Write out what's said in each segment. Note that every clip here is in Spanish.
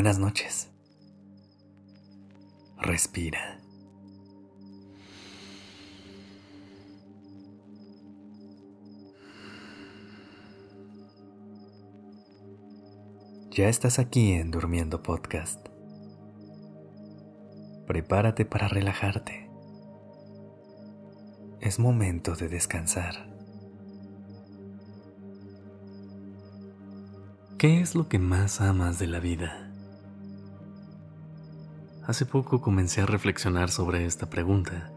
buenas noches. Respira. Ya estás aquí en Durmiendo Podcast. Prepárate para relajarte. Es momento de descansar. ¿Qué es lo que más amas de la vida? Hace poco comencé a reflexionar sobre esta pregunta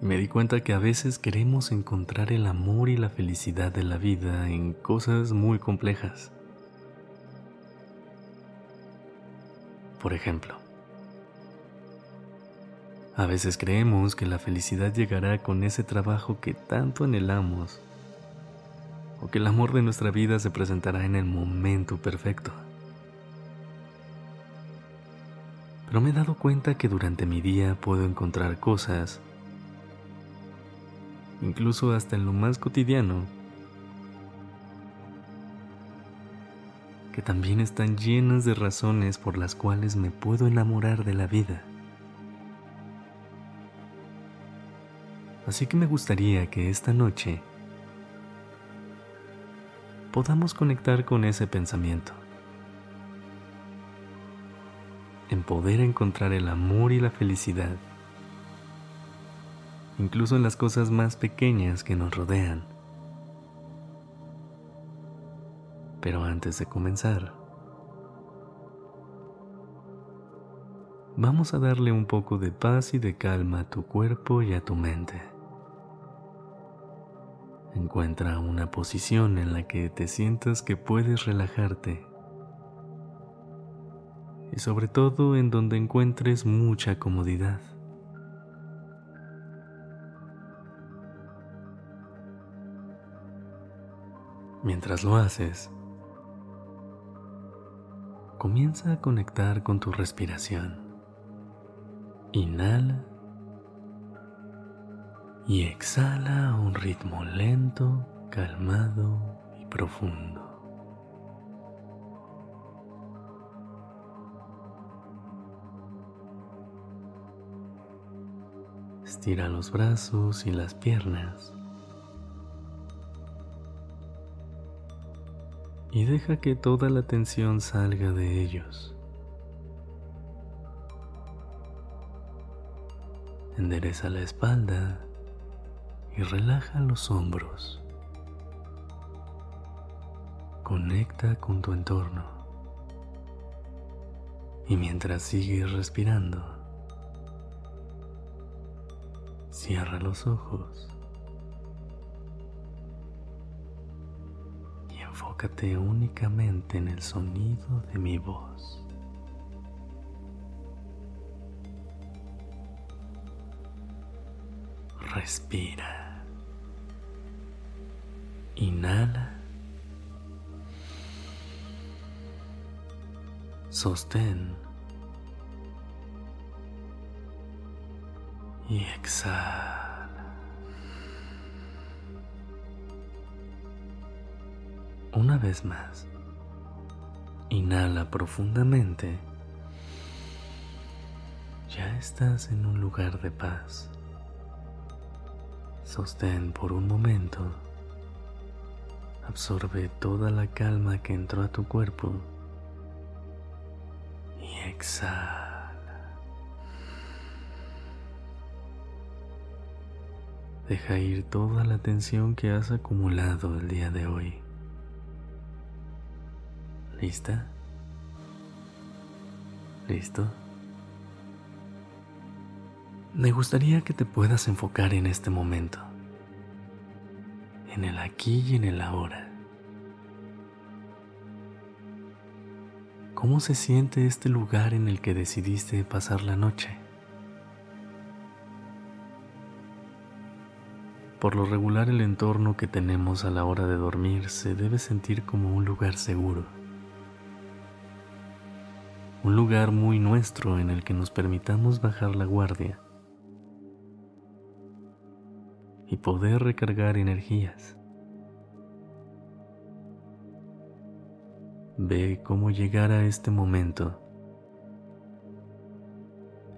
y me di cuenta que a veces queremos encontrar el amor y la felicidad de la vida en cosas muy complejas. Por ejemplo, a veces creemos que la felicidad llegará con ese trabajo que tanto anhelamos o que el amor de nuestra vida se presentará en el momento perfecto. Pero me he dado cuenta que durante mi día puedo encontrar cosas, incluso hasta en lo más cotidiano, que también están llenas de razones por las cuales me puedo enamorar de la vida. Así que me gustaría que esta noche podamos conectar con ese pensamiento, en poder encontrar el amor y la felicidad, incluso en las cosas más pequeñas que nos rodean. Pero antes de comenzar, vamos a darle un poco de paz y de calma a tu cuerpo y a tu mente. Encuentra una posición en la que te sientas que puedes relajarte y sobre todo en donde encuentres mucha comodidad. Mientras lo haces, comienza a conectar con tu respiración. Inhala y exhala a un ritmo lento, calmado y profundo. Estira los brazos y las piernas y deja que toda la tensión salga de ellos. Endereza la espalda y relaja los hombros. Conecta con tu entorno. Y mientras sigues respirando, cierra los ojos y enfócate únicamente en el sonido de mi voz. Respira. Inhala. Sostén. Y exhala. Una vez más. Inhala profundamente. Ya estás en un lugar de paz. Sostén por un momento Absorbe toda la calma que entró a tu cuerpo y exhala. Deja ir toda la tensión que has acumulado el día de hoy. ¿Lista? ¿Listo? Me gustaría que te puedas enfocar en este momento en el aquí y en el ahora. ¿Cómo se siente este lugar en el que decidiste pasar la noche? Por lo regular el entorno que tenemos a la hora de dormir se debe sentir como un lugar seguro. Un lugar muy nuestro en el que nos permitamos bajar la guardia y poder recargar energías. Ve cómo llegar a este momento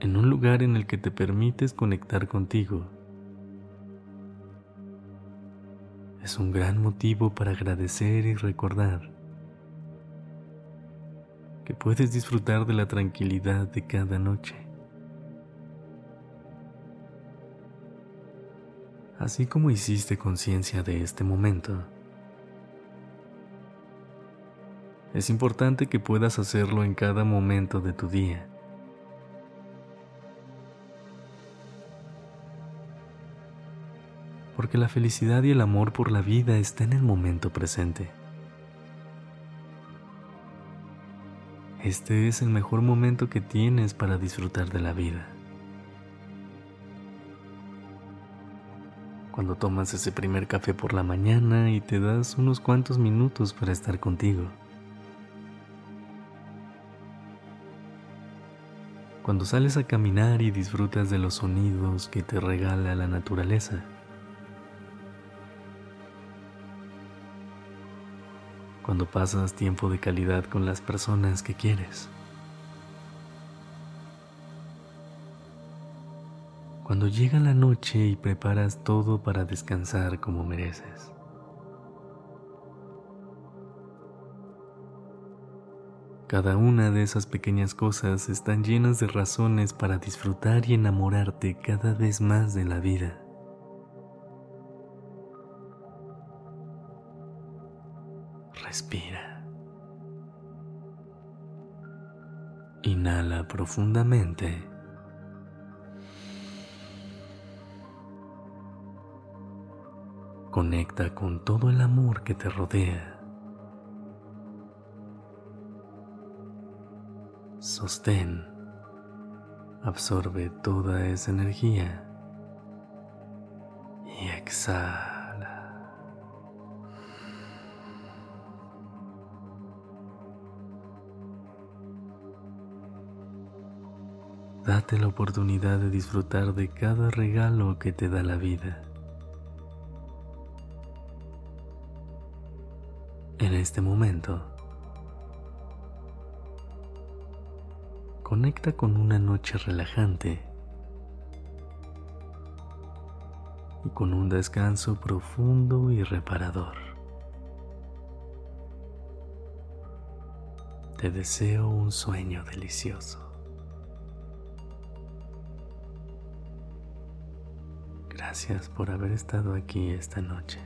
en un lugar en el que te permites conectar contigo. Es un gran motivo para agradecer y recordar que puedes disfrutar de la tranquilidad de cada noche. Así como hiciste conciencia de este momento, es importante que puedas hacerlo en cada momento de tu día. Porque la felicidad y el amor por la vida está en el momento presente. Este es el mejor momento que tienes para disfrutar de la vida. Cuando tomas ese primer café por la mañana y te das unos cuantos minutos para estar contigo. cuando sales a caminar y disfrutas de los sonidos que te regala la naturaleza. Cuando pasas tiempo de calidad con las personas que quieres. Cuando llega la noche y preparas todo para descansar como mereces. Cada una de esas pequeñas cosas están llenas de razones para disfrutar y enamorarte cada vez más de la vida. Respira. Inhala profundamente. Conecta con todo el amor que te rodea. sostén, absorbe toda esa energía y exhala. Date la oportunidad de disfrutar de cada regalo que te da la vida. En este momento, conecta con una noche relajante y con un descanso profundo y reparador. Te deseo un sueño delicioso. Gracias por haber estado aquí esta noche.